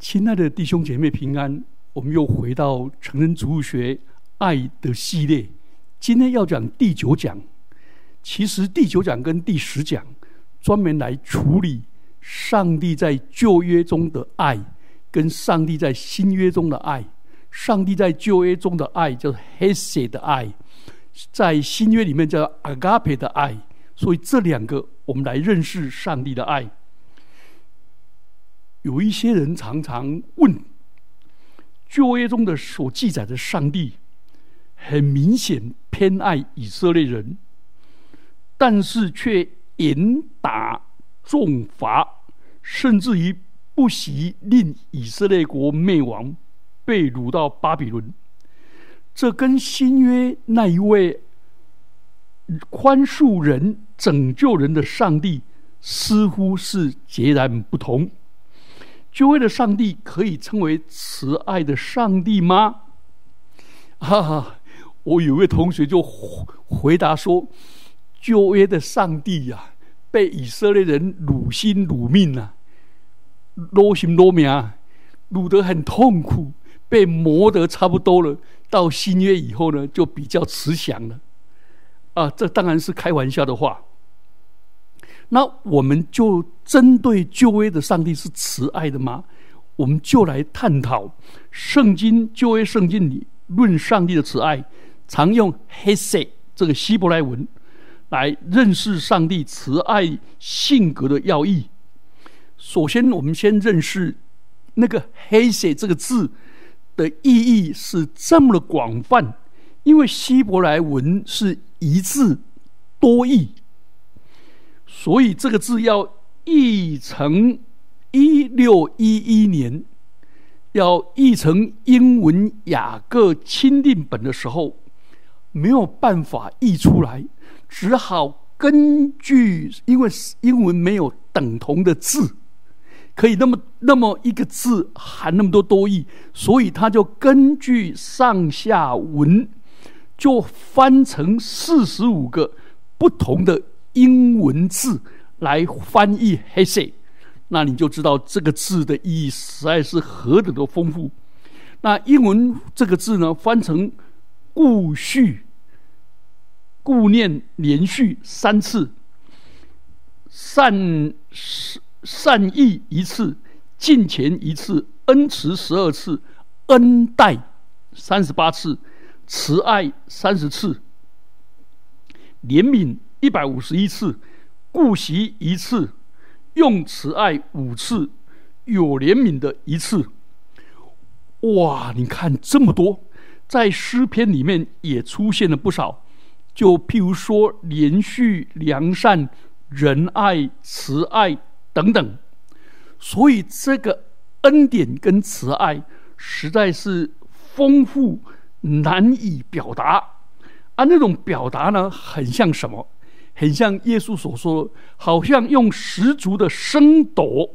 亲爱的弟兄姐妹平安，我们又回到成人植物学爱的系列。今天要讲第九讲。其实第九讲跟第十讲专门来处理上帝在旧约中的爱，跟上帝在新约中的爱。上帝在旧约中的爱叫 h e s e 的爱，在新约里面叫 Agape 的爱。所以这两个，我们来认识上帝的爱。有一些人常常问：旧约中的所记载的上帝，很明显偏爱以色列人，但是却严打重罚，甚至于不惜令以色列国灭亡，被掳到巴比伦。这跟新约那一位宽恕人、拯救人的上帝，似乎是截然不同。旧约的上帝可以称为慈爱的上帝吗？哈哈，我有位同学就回答说：“旧约的上帝呀，被以色列人辱心辱命啊，落心落命，辱得很痛苦，被磨得差不多了。到新约以后呢，就比较慈祥了。啊，这当然是开玩笑的话。”那我们就针对旧约的上帝是慈爱的吗？我们就来探讨圣经旧约圣经里论上帝的慈爱，常用 h e s e 这个希伯来文来认识上帝慈爱性格的要义。首先，我们先认识那个 h e s e 这个字的意义是这么的广泛，因为希伯来文是一字多义。所以这个字要译成一六一一年，要译成英文雅各钦定本的时候，没有办法译出来，只好根据因为英文没有等同的字，可以那么那么一个字含那么多多义，所以他就根据上下文，就翻成四十五个不同的。英文字来翻译 “hese”，那你就知道这个字的意义实在是何等的丰富。那英文这个字呢，翻成“顾续”、“顾念”连续三次，“善善意”一次，“敬虔”一次，“恩慈”十二次，“恩待”三十八次，“慈爱”三十次，“怜悯”。一百五十一次，顾惜一次，用慈爱五次，有怜悯的一次。哇！你看这么多，在诗篇里面也出现了不少。就譬如说，连续良善、仁爱、慈爱等等。所以这个恩典跟慈爱实在是丰富难以表达。啊，那种表达呢，很像什么？很像耶稣所说，好像用十足的升斗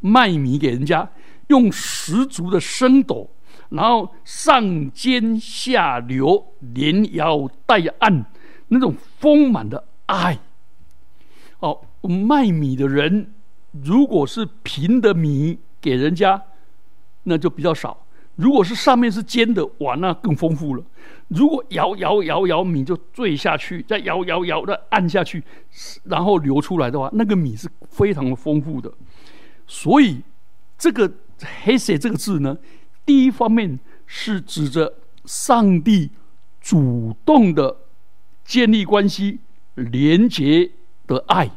卖米给人家，用十足的升斗，然后上尖下流，连摇带按，那种丰满的爱。哦，卖米的人如果是平的米给人家，那就比较少。如果是上面是尖的，哇，那更丰富了。如果摇摇摇摇米就坠下去，再摇摇摇的按下去，然后流出来的话，那个米是非常的丰富的。所以这个“黑色”这个字呢，第一方面是指着上帝主动的建立关系、连结的爱。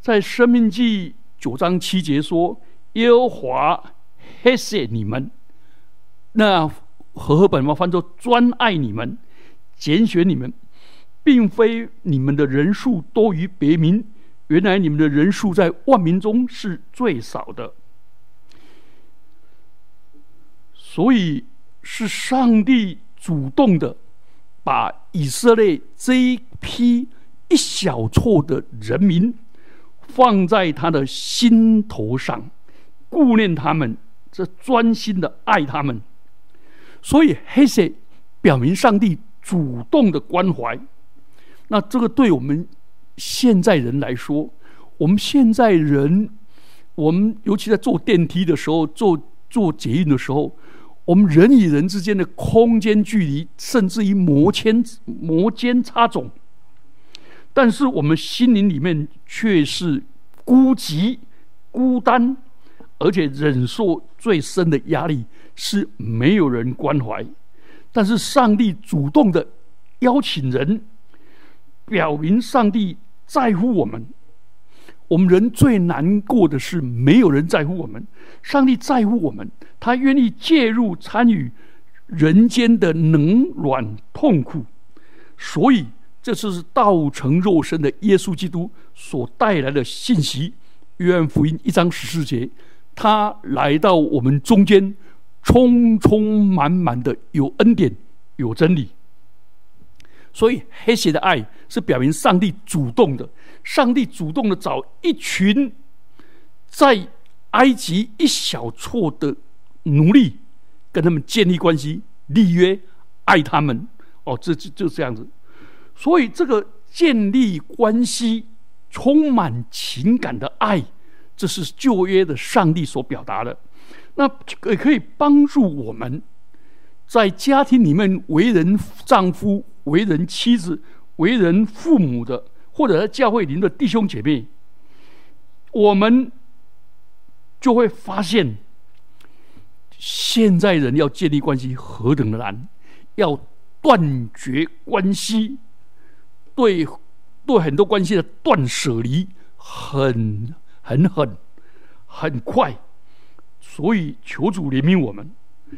在《生命记》九章七节说：“耶和华黑色你们。”那和合本嘛翻作专爱你们，拣选你们，并非你们的人数多于别民，原来你们的人数在万民中是最少的，所以是上帝主动的把以色列这一批一小撮的人民放在他的心头上，顾念他们，这专心的爱他们。所以黑色表明上帝主动的关怀，那这个对我们现在人来说，我们现在人我们尤其在坐电梯的时候，坐坐捷运的时候，我们人与人之间的空间距离，甚至于摩肩摩肩擦踵。但是我们心灵里面却是孤寂、孤单，而且忍受最深的压力是没有人关怀。但是上帝主动的邀请人，表明上帝在乎我们。我们人最难过的是没有人在乎我们，上帝在乎我们，他愿意介入参与人间的冷暖痛苦，所以这就是道成肉身的耶稣基督所带来的信息。约翰福音一章十四节，他来到我们中间，充充满满的有恩典有真理。所以黑血的爱是表明上帝主动的。上帝主动的找一群在埃及一小撮的奴隶，跟他们建立关系、立约、爱他们。哦，这就就这样子。所以，这个建立关系、充满情感的爱，这是旧约的上帝所表达的。那也可以帮助我们在家庭里面为人丈夫、为人妻子、为人父母的。或者在教会里的弟兄姐妹，我们就会发现，现在人要建立关系何等的难，要断绝关系，对对很多关系的断舍离，很很狠，很快，所以求主怜悯我们。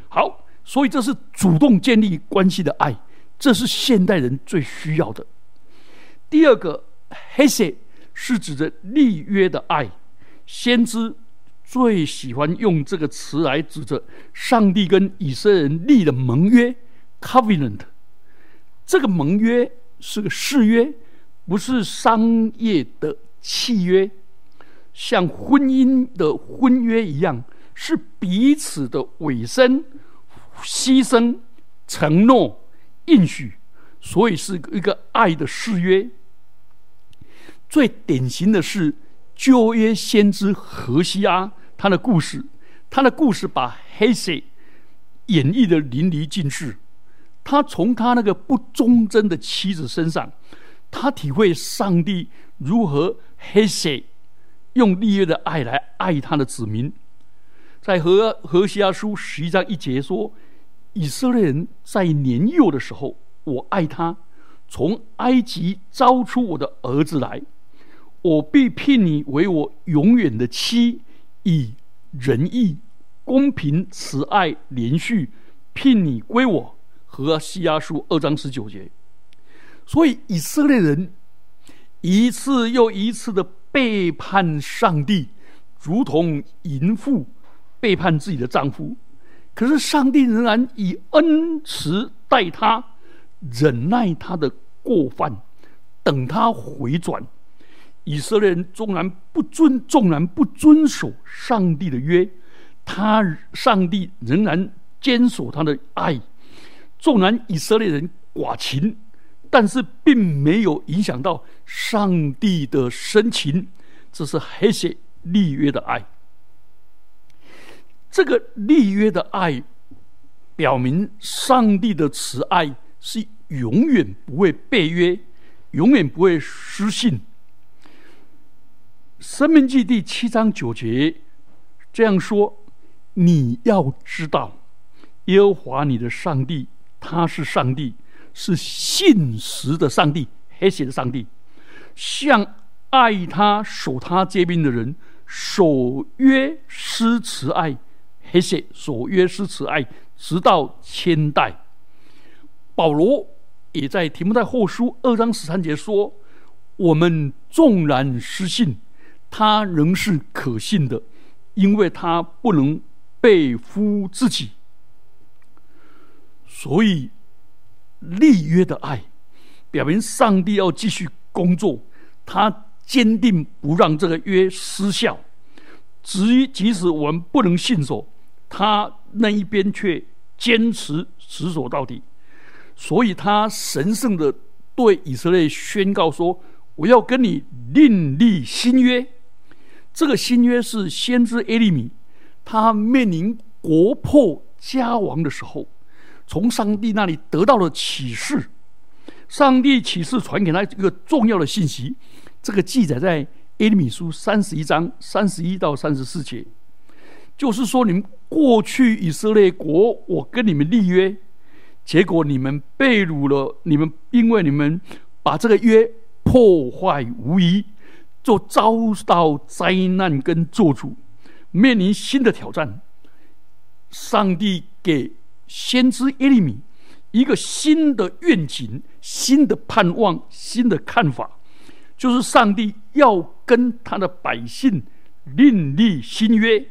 好，所以这是主动建立关系的爱，这是现代人最需要的。第二个，黑色是指着立约的爱。先知最喜欢用这个词来指着上帝跟以色列人立的盟约 （covenant）。这个盟约是个誓约，不是商业的契约，像婚姻的婚约一样，是彼此的委身、牺牲、承诺、应许。所以是一个爱的誓约。最典型的是旧约先知何西阿他的故事，他的故事把黑色演绎的淋漓尽致。他从他那个不忠贞的妻子身上，他体会上帝如何黑色用立约的爱来爱他的子民。在何何西阿书十一章一节说：“以色列人在年幼的时候。”我爱他，从埃及招出我的儿子来，我必聘你为我永远的妻，以仁义、公平、慈爱连续聘你归我。和西亚书二章十九节。所以以色列人一次又一次的背叛上帝，如同淫妇背叛自己的丈夫，可是上帝仍然以恩慈待他。忍耐他的过犯，等他回转。以色列人纵然不遵，纵然不遵守上帝的约，他上帝仍然坚守他的爱。纵然以色列人寡情，但是并没有影响到上帝的深情。这是黑色立约的爱。这个立约的爱，表明上帝的慈爱是。永远不会背约，永远不会失信。生命记第七章九节这样说：“你要知道，耶和华你的上帝，他是上帝，是信实的上帝，黑血的上帝，向爱他、守他诫命的人，守约施慈爱，黑血守约是慈爱，直到千代。”保罗。也在提摩太后书二章十三节说：“我们纵然失信，他仍是可信的，因为他不能背负自己。所以立约的爱，表明上帝要继续工作，他坚定不让这个约失效。至于即使我们不能信守，他那一边却坚持执守到底。”所以他神圣的对以色列宣告说：“我要跟你另立新约。”这个新约是先知耶利米，他面临国破家亡的时候，从上帝那里得到了启示。上帝启示传给他一个重要的信息，这个记载在耶利米书三十一章三十一到三十四节，就是说你们过去以色列国，我跟你们立约，结果你们被掳了，你们因为你们把这个约破坏无疑，就遭到灾难跟做主，面临新的挑战。上帝给先知耶利米。一个新的愿景、新的盼望、新的看法，就是上帝要跟他的百姓另立新约。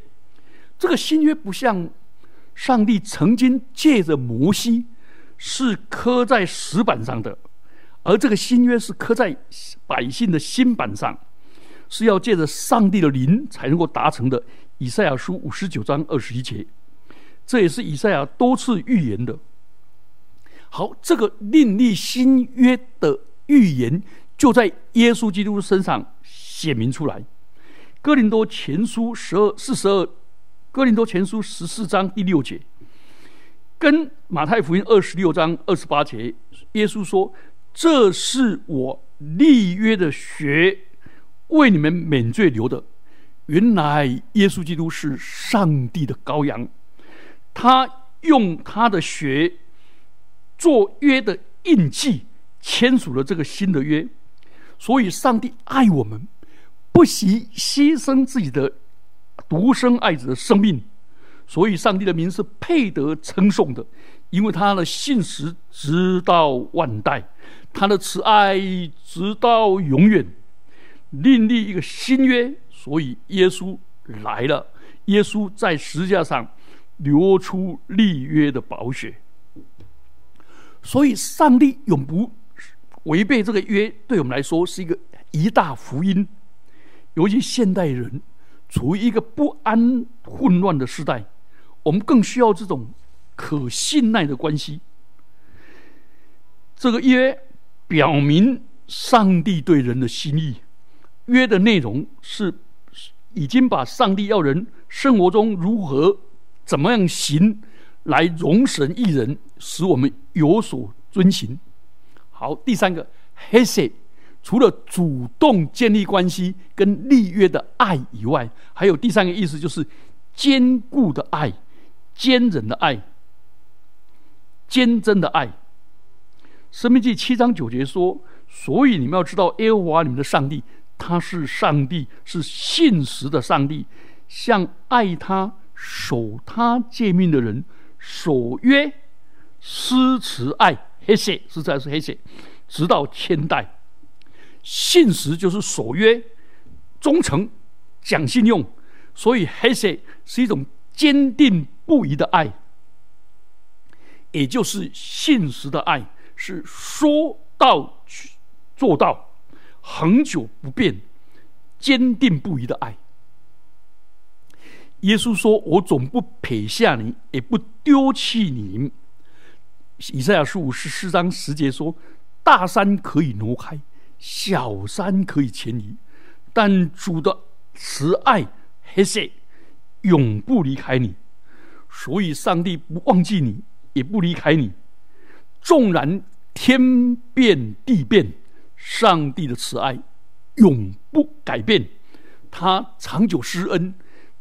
这个新约不像上帝曾经借着摩西是刻在石板上的，而这个新约是刻在百姓的心板上，是要借着上帝的灵才能够达成的。以赛亚书五十九章二十一节，这也是以赛亚多次预言的。好，这个另立新约的预言就在耶稣基督身上显明出来。哥林多前书十二四十二，哥林多前书十四章第六节，跟马太福音二十六章二十八节，耶稣说：“这是我立约的血，为你们免罪流的。”原来耶稣基督是上帝的羔羊，他用他的血。做约的印记，签署了这个新的约，所以上帝爱我们，不惜牺牲自己的独生爱子的生命，所以上帝的名是配得称颂的，因为他的信实直到万代，他的慈爱直到永远，另立一个新约，所以耶稣来了，耶稣在十字架上流出立约的宝血。所以，上帝永不违背这个约，对我们来说是一个一大福音。尤其现代人处于一个不安、混乱的时代，我们更需要这种可信赖的关系。这个约表明上帝对人的心意，约的内容是已经把上帝要人生活中如何、怎么样行。来容神一人，使我们有所遵行。好，第三个 hesi 除了主动建立关系跟立约的爱以外，还有第三个意思，就是坚固的爱、坚忍的爱、坚贞的爱。生命记七章九节说：“所以你们要知道，耶和华你们的上帝，他是上帝，是信实的上帝，像爱他、守他诫命的人。”守约、施慈爱，黑色实在是黑色，直到千代。信实就是守约、忠诚、讲信用，所以黑色是一种坚定不移的爱，也就是信实的爱，是说到做到，恒久不变、坚定不移的爱。耶稣说：“我总不撇下你，也不丢弃你。”以赛亚书五十四章十节说：“大山可以挪开，小山可以迁移，但主的慈爱、黑色永不离开你。所以，上帝不忘记你，也不离开你。纵然天变地变，上帝的慈爱永不改变，他长久施恩。”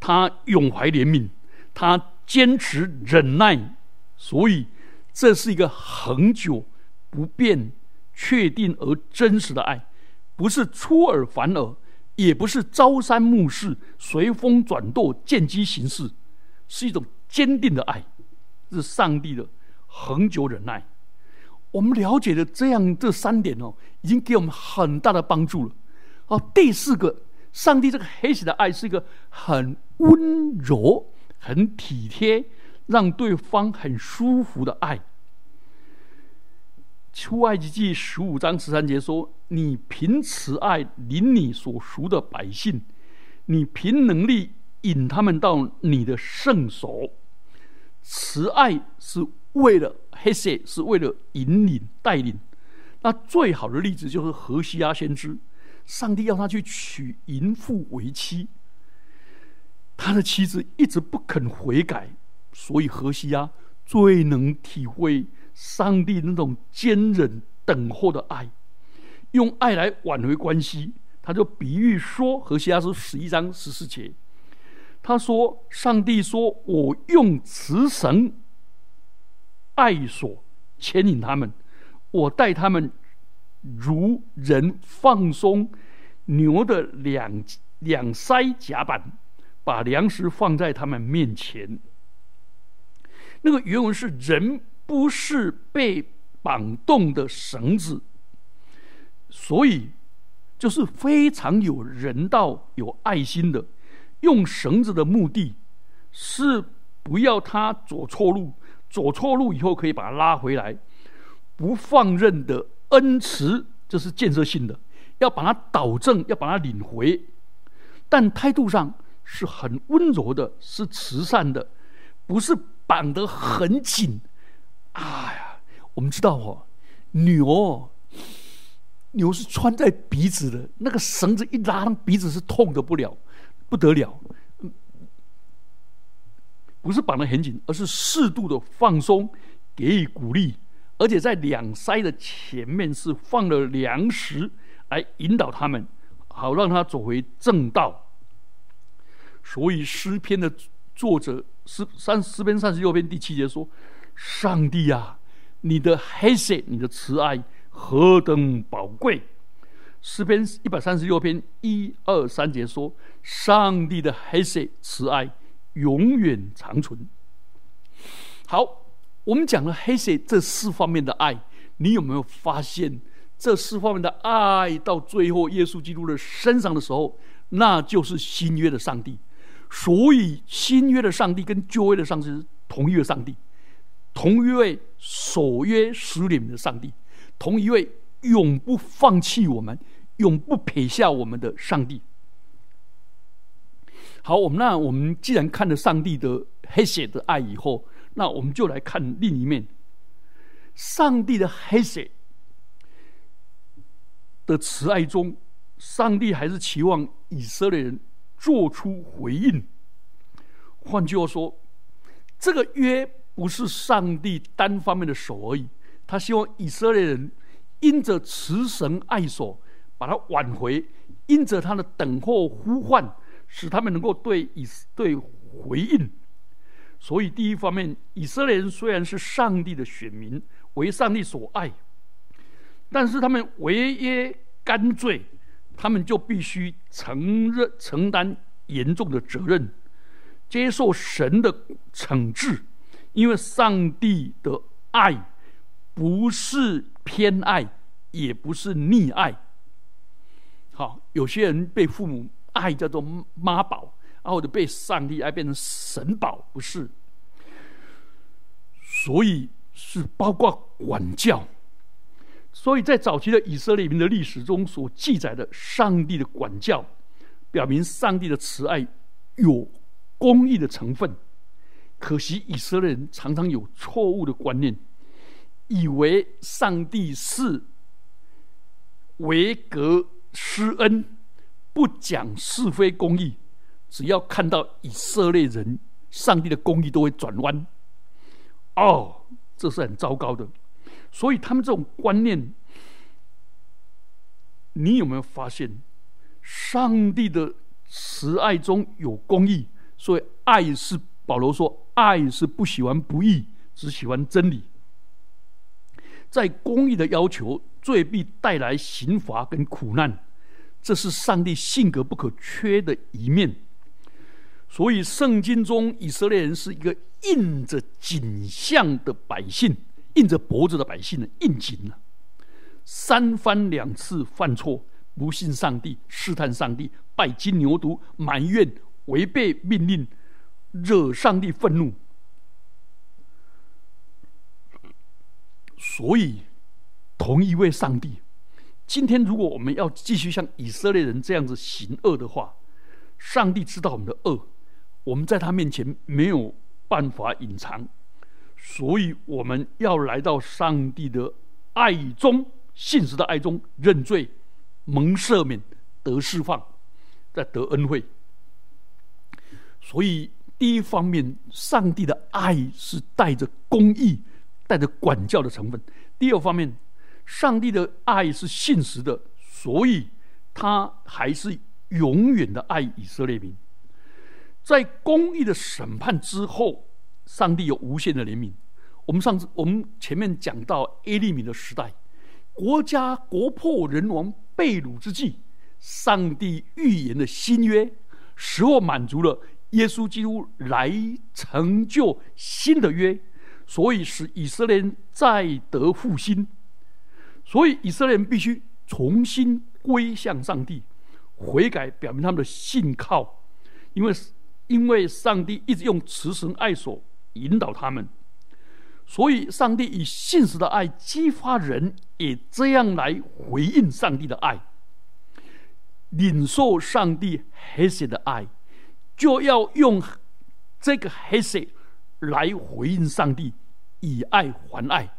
他永怀怜悯，他坚持忍耐，所以这是一个恒久不变、确定而真实的爱，不是出尔反尔，也不是朝三暮四、随风转舵、见机行事，是一种坚定的爱，是上帝的恒久忍耐。我们了解的这样这三点哦，已经给我们很大的帮助了。哦，第四个。上帝这个黑色的爱是一个很温柔、很体贴，让对方很舒服的爱。出埃及记十五章十三节说：“你凭慈爱领你所属的百姓，你凭能力引他们到你的圣所。慈爱是为了黑色，是为了引领带领。那最好的例子就是何西阿先知。”上帝要他去娶淫妇为妻，他的妻子一直不肯悔改，所以何西阿最能体会上帝那种坚忍等候的爱，用爱来挽回关系。他就比喻说，何西阿书十一章十四节，他说：“上帝说，我用慈绳爱所牵引他们，我带他们如人放松牛的两两腮甲板，把粮食放在他们面前。”那个原文是“人不是被绑动的绳子”，所以。就是非常有人道、有爱心的，用绳子的目的是不要他走错路，走错路以后可以把他拉回来，不放任的恩慈，这是建设性的，要把他导正，要把他领回，但态度上是很温柔的，是慈善的，不是绑得很紧。哎呀，我们知道哦，牛。牛是穿在鼻子的，那个绳子一拉，那鼻子是痛的不了，不得了。不是绑得很紧，而是适度的放松，给予鼓励，而且在两腮的前面是放了粮食来引导他们，好让他走回正道。所以诗篇的作者诗三诗篇三十六篇第七节说：“上帝啊，你的黑色，你的慈爱。”何等宝贵！诗篇一百三十六篇一二三节说：“上帝的黑色慈爱永远长存。”好，我们讲了黑色这四方面的爱，你有没有发现这四方面的爱到最后耶稣基督的身上的时候，那就是新约的上帝。所以新约的上帝跟旧约的上帝是同一个上帝，同一位守约使领的上帝。同一位永不放弃我们、永不撇下我们的上帝。好，我们那我们既然看了上帝的黑血的爱以后，那我们就来看另一面。上帝的黑血的慈爱中，上帝还是期望以色列人做出回应。换句话说，这个约不是上帝单方面的手而已。他希望以色列人因着慈神爱所，把他挽回；因着他的等候呼唤，使他们能够对以对回应。所以，第一方面，以色列人虽然是上帝的选民，为上帝所爱，但是他们违约干罪，他们就必须承认承担严重的责任，接受神的惩治，因为上帝的爱。不是偏爱，也不是溺爱。好，有些人被父母爱叫做妈宝，啊，或者被上帝爱变成神宝，不是。所以是包括管教。所以在早期的以色列民的历史中所记载的上帝的管教，表明上帝的慈爱有公义的成分。可惜以色列人常常有错误的观念。以为上帝是维格施恩，不讲是非公义，只要看到以色列人，上帝的公义都会转弯。哦，这是很糟糕的。所以他们这种观念，你有没有发现，上帝的慈爱中有公义？所以爱是保罗说，爱是不喜欢不义，只喜欢真理。在公义的要求，罪必带来刑罚跟苦难，这是上帝性格不可缺的一面。所以，圣经中以色列人是一个印着景象的百姓，印着脖子的百姓的印景呢。三番两次犯错，不信上帝，试探上帝，拜金牛犊，埋怨，违背命令，惹上帝愤怒。所以，同一位上帝，今天如果我们要继续像以色列人这样子行恶的话，上帝知道我们的恶，我们在他面前没有办法隐藏，所以我们要来到上帝的爱中，信实的爱中认罪，蒙赦免，得释放，再得恩惠。所以第一方面，上帝的爱是带着公义、带着管教的成分；第二方面，上帝的爱是信实的，所以他还是永远的爱以色列民。在公义的审判之后，上帝有无限的怜悯。我们上次我们前面讲到耶利米的时代，国家国破人亡、被掳之际，上帝预言的新约使我满足了耶稣基督来成就新的约，所以使以色列人再得复兴。所以以色列人必须重新归向上帝，悔改，表明他们的信靠，因为。因为上帝一直用慈神爱所引导他们，所以上帝以信实的爱激发人，也这样来回应上帝的爱，领受上帝黑色的爱，就要用这个黑色来回应上帝，以爱还爱，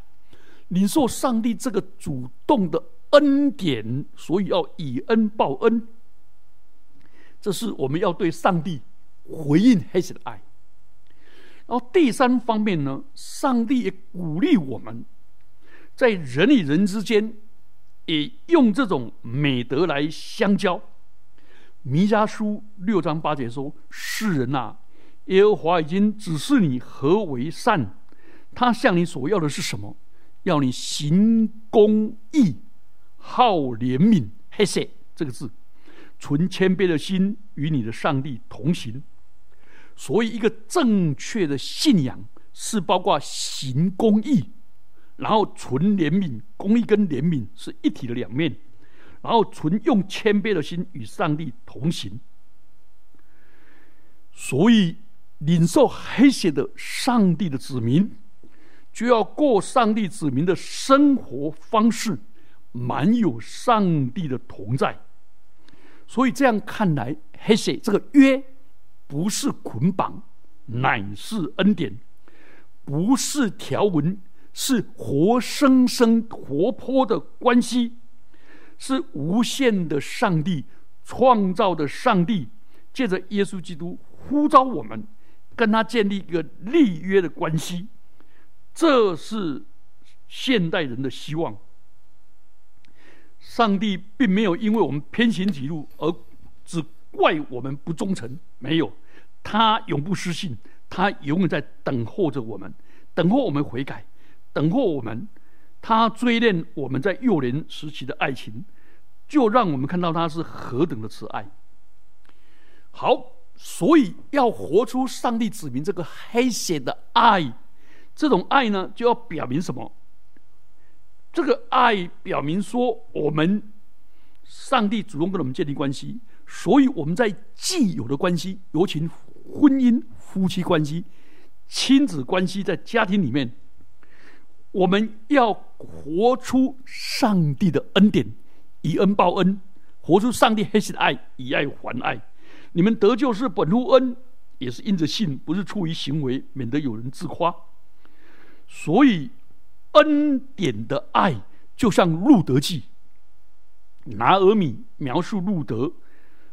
领受上帝这个主动的恩典，所以要以恩报恩，这是我们要对上帝。回应黑色的爱，然后第三方面呢，上帝也鼓励我们，在人与人之间，也用这种美德来相交。弥迦书六章八节说：“世人呐，耶和华已经指示你何为善，他向你所要的是什么？要你行公义，好怜悯。”黑色这个字，存谦卑的心，与你的上帝同行。所以，一个正确的信仰是包括行公义，然后存怜悯。公义跟怜悯是一体的两面，然后存用谦卑的心与上帝同行。所以，领受黑血的上帝的子民，就要过上帝子民的生活方式，满有上帝的同在。所以，这样看来，黑血这个约。不是捆绑，乃是恩典；不是条文，是活生生、活泼的关系，是无限的上帝创造的上帝，借着耶稣基督呼召我们，跟他建立一个立约的关系。这是现代人的希望。上帝并没有因为我们偏行己路而只。怪我们不忠诚，没有，他永不失信，他永远在等候着我们，等候我们悔改，等候我们，他追恋我们在幼年时期的爱情，就让我们看到他是何等的慈爱。好，所以要活出上帝指明这个黑血的爱，这种爱呢，就要表明什么？这个爱表明说，我们上帝主动跟我们建立关系。所以我们在既有的关系，尤其婚姻、夫妻关系、亲子关系，在家庭里面，我们要活出上帝的恩典，以恩报恩，活出上帝黑心的爱，以爱还爱。你们得救是本乎恩，也是因着信，不是出于行为，免得有人自夸。所以恩典的爱，就像路德记，拿俄米描述路德。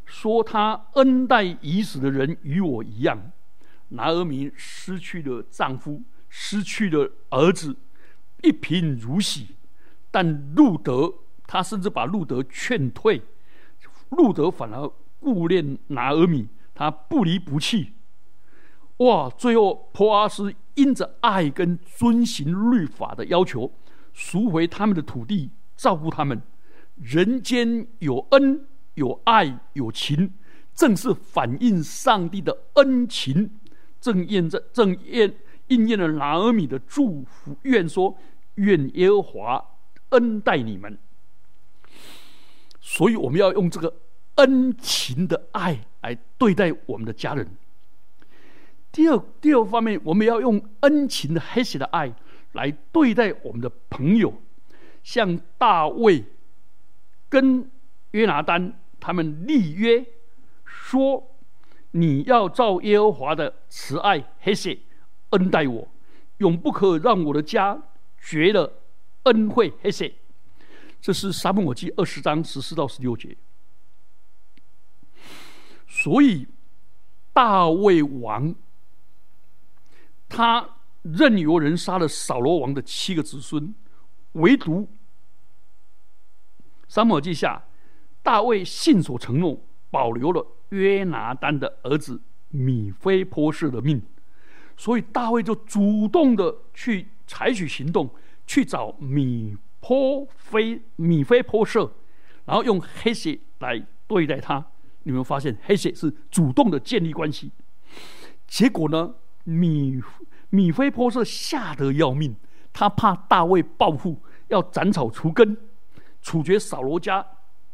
说他恩待已死的人与我一样，拿俄米失去了丈夫，失去了儿子，一贫如洗。但路德他甚至把路德劝退，路德反而顾念拿俄米，他不离不弃。哇！最后波阿斯因着爱跟遵行律法的要求，赎回他们的土地，照顾他们。人间有恩。有爱有情，正是反映上帝的恩情，正验着正验应验了拿尔米的祝福愿说：愿耶和华恩待你们。所以我们要用这个恩情的爱来对待我们的家人。第二，第二方面，我们要用恩情的黑色的爱来对待我们的朋友，像大卫跟约拿丹。他们立约说：“你要照耶和华的慈爱、黑色恩待我，永不可让我的家绝了恩惠。”黑色，这是撒母耳记二十章十四到十六节。所以，大卫王，他任由人杀了扫罗王的七个子孙，唯独撒母耳记下，大卫信所承诺，保留了约拿丹的儿子米非波设的命，所以大卫就主动的去采取行动，去找米波非米非波设，然后用黑血来对待他。你们发现黑血是主动的建立关系，结果呢，米米非波设吓得要命，他怕大卫报复，要斩草除根，处决扫罗家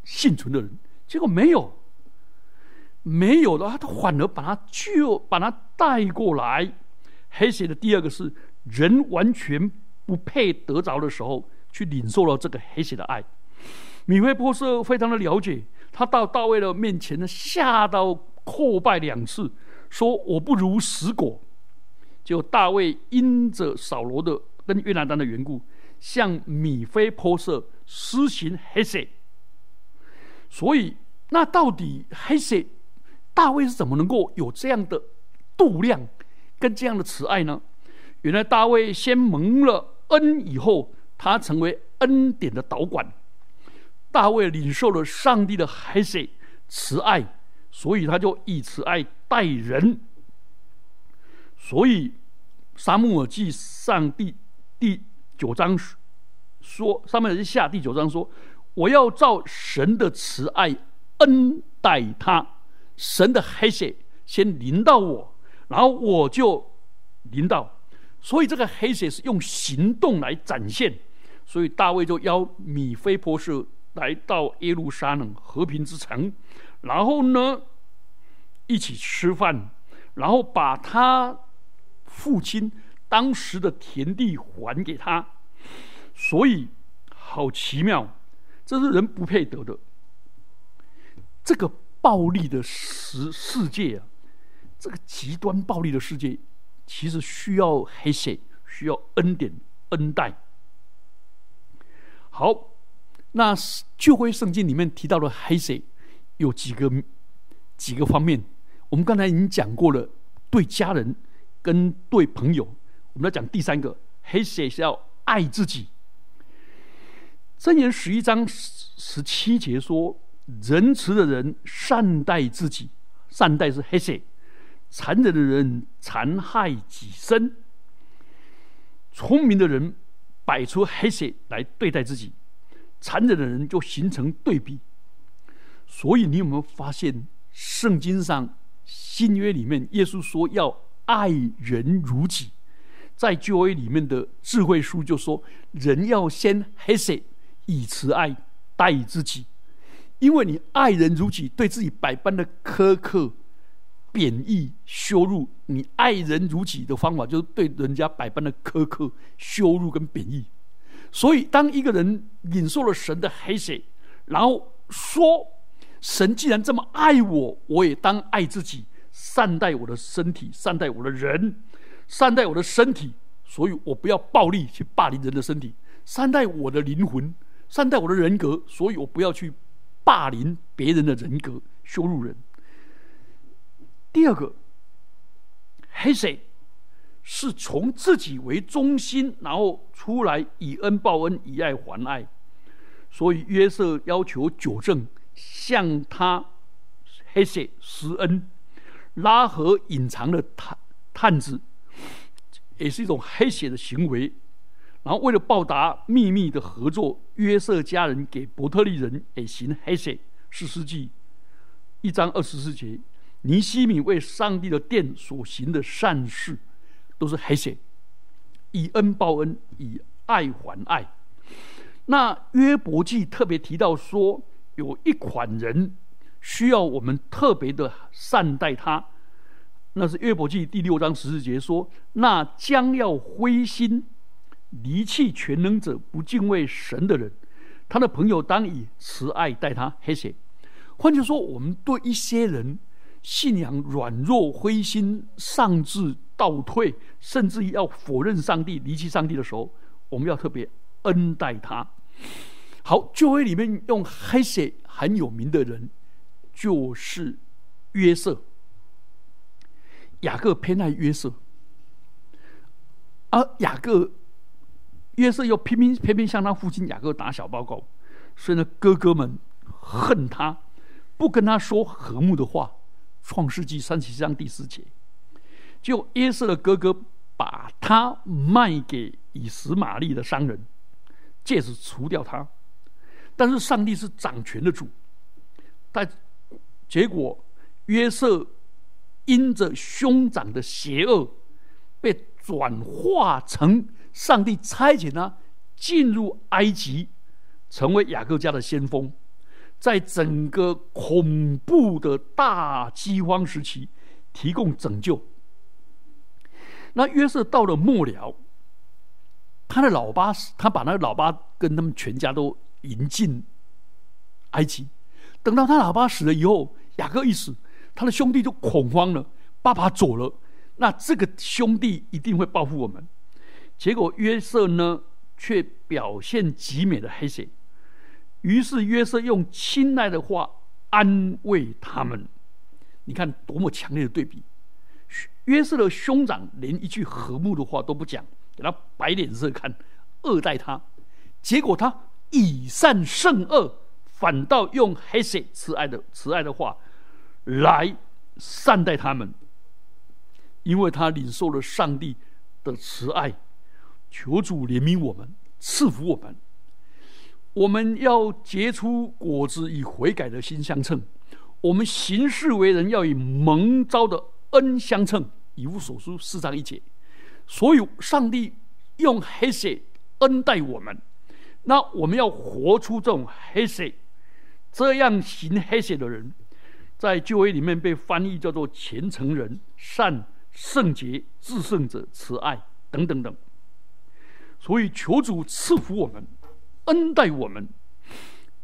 幸存的人。结果没有，没有的话，他反而把他就把他带过来。黑血的第二个是人完全不配得着的时候，去领受了这个黑血的爱。米非波设非常的了解。他到大卫的面前呢，吓到叩拜两次，说：“我不如死果。”就大卫因着扫罗的跟约拿丹的缘故，向米非波设施行黑色。所以，那到底黑色大卫是怎么能够有这样的度量跟这样的慈爱呢？原来大卫先蒙了恩以后，他成为恩典的导管。大卫领受了上帝的海水慈爱，所以他就以慈爱待人。所以沙漠耳记上第第九章说，沙漠耳记下第九章说：“我要照神的慈爱恩待他，神的海水先临到我，然后我就临到。所以这个黑水是用行动来展现。所以大卫就邀米非波设。”来到耶路撒冷和平之城，然后呢，一起吃饭，然后把他父亲当时的田地还给他，所以好奇妙，这是人不配得的。这个暴力的世世界啊，这个极端暴力的世界，其实需要黑血，需要恩典恩待。好。那旧约圣经里面提到的黑水有几个几个方面，我们刚才已经讲过了，对家人跟对朋友，我们来讲第三个黑水是要爱自己。箴言十一章十七节说：“仁慈的人善待自己，善待是黑水；残忍的人残害己身。聪明的人摆出黑水来对待自己。”残忍的人就形成对比，所以你有没有发现，圣经上新约里面，耶稣说要爱人如己，在旧约里面的智慧书就说，人要先黑色以慈爱待自己，因为你爱人如己，对自己百般的苛刻、贬义、羞辱，你爱人如己的方法就是对人家百般的苛刻、羞辱跟贬义。所以，当一个人领受了神的黑血，然后说：“神既然这么爱我，我也当爱自己，善待我的身体，善待我的人，善待我的身体。所以我不要暴力去霸凌人的身体，善待我的灵魂，善待我的人格。所以我不要去霸凌别人的人格，羞辱人。”第二个，黑血。是从自己为中心，然后出来以恩报恩，以爱还爱。所以约瑟要求九正向他黑色施恩，拉合隐藏的探探子，也是一种黑血的行为。然后为了报答秘密的合作，约瑟家人给伯特利人也行黑血。四世纪一章二十四节，尼西米为上帝的殿所行的善事。都是黑血，以恩报恩，以爱还爱。那约伯记特别提到说，有一款人需要我们特别的善待他。那是约伯记第六章十四节说：“那将要灰心、离弃全能者、不敬畏神的人，他的朋友当以慈爱待他。”黑血。换句话说，我们对一些人信仰软弱、灰心、丧志。倒退，甚至于要否认上帝、离弃上帝的时候，我们要特别恩待他。好，旧约里面用黑血很有名的人，就是约瑟。雅各偏爱约瑟，而雅各约瑟又偏偏偏偏向他父亲雅各打小报告，所以呢，哥哥们恨他，不跟他说和睦的话。创世纪三十七章第四节，就约瑟的哥哥把他卖给以实玛利的商人，借此除掉他。但是上帝是掌权的主，但结果约瑟因着兄长的邪恶，被转化成上帝差遣他进入埃及，成为雅各家的先锋。在整个恐怖的大饥荒时期，提供拯救。那约瑟到了末了，他的老爸，他把那个老爸跟他们全家都迎进埃及。等到他老爸死了以后，雅各一死，他的兄弟就恐慌了。爸爸走了，那这个兄弟一定会报复我们。结果约瑟呢，却表现极美的黑色。于是约瑟用亲爱的话安慰他们，你看多么强烈的对比！约瑟的兄长连一句和睦的话都不讲，给他摆脸色看，恶待他。结果他以善胜恶，反倒用黑色慈爱的慈爱的话来善待他们，因为他领受了上帝的慈爱。求主怜悯我们，赐福我们。我们要结出果子，以悔改的心相称；我们行事为人，要以蒙召的恩相称。以无所书四章一节。所以，上帝用黑色恩待我们，那我们要活出这种黑色，这样行黑色的人，在旧约里面被翻译叫做虔诚人、善、圣洁、至圣者、慈爱等等等。所以，求主赐福我们。恩待我们，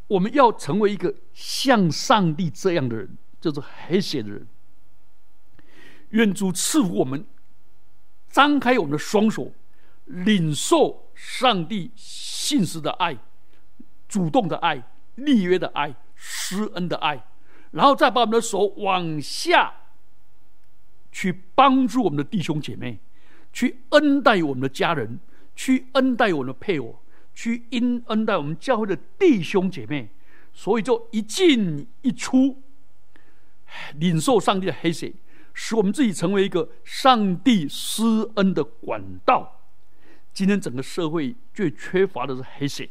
我们要成为一个像上帝这样的人，就是黑血的人。愿主赐福我们，张开我们的双手，领受上帝信实的爱、主动的爱、立约的爱、施恩的爱，然后再把我们的手往下去帮助我们的弟兄姐妹，去恩待我们的家人，去恩待我们的配偶。去因恩待我们教会的弟兄姐妹，所以就一进一出，领受上帝的黑血，使我们自己成为一个上帝施恩的管道。今天整个社会最缺乏的是黑血，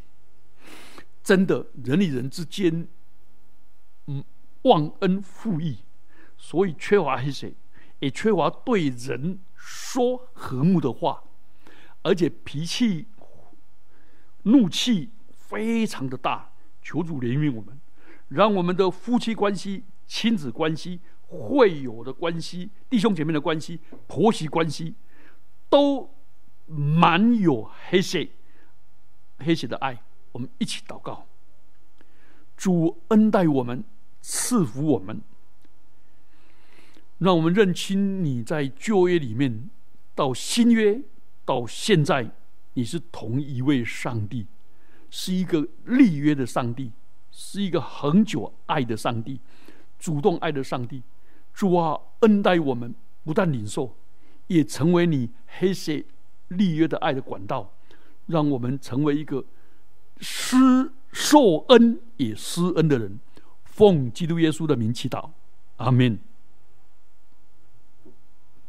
真的人与人之间，嗯，忘恩负义，所以缺乏黑血，也缺乏对人说和睦的话，而且脾气。怒气非常的大，求主怜悯我们，让我们的夫妻关系、亲子关系、会友的关系、弟兄姐妹的关系、婆媳关系，都满有黑血、黑血的爱。我们一起祷告，主恩待我们，赐福我们，让我们认清你在旧约里面到新约到现在。你是同一位上帝，是一个立约的上帝，是一个恒久爱的上帝，主动爱的上帝。主啊，恩待我们，不但领受，也成为你黑色立约的爱的管道，让我们成为一个施受恩也施恩的人。奉基督耶稣的名祈祷，阿门。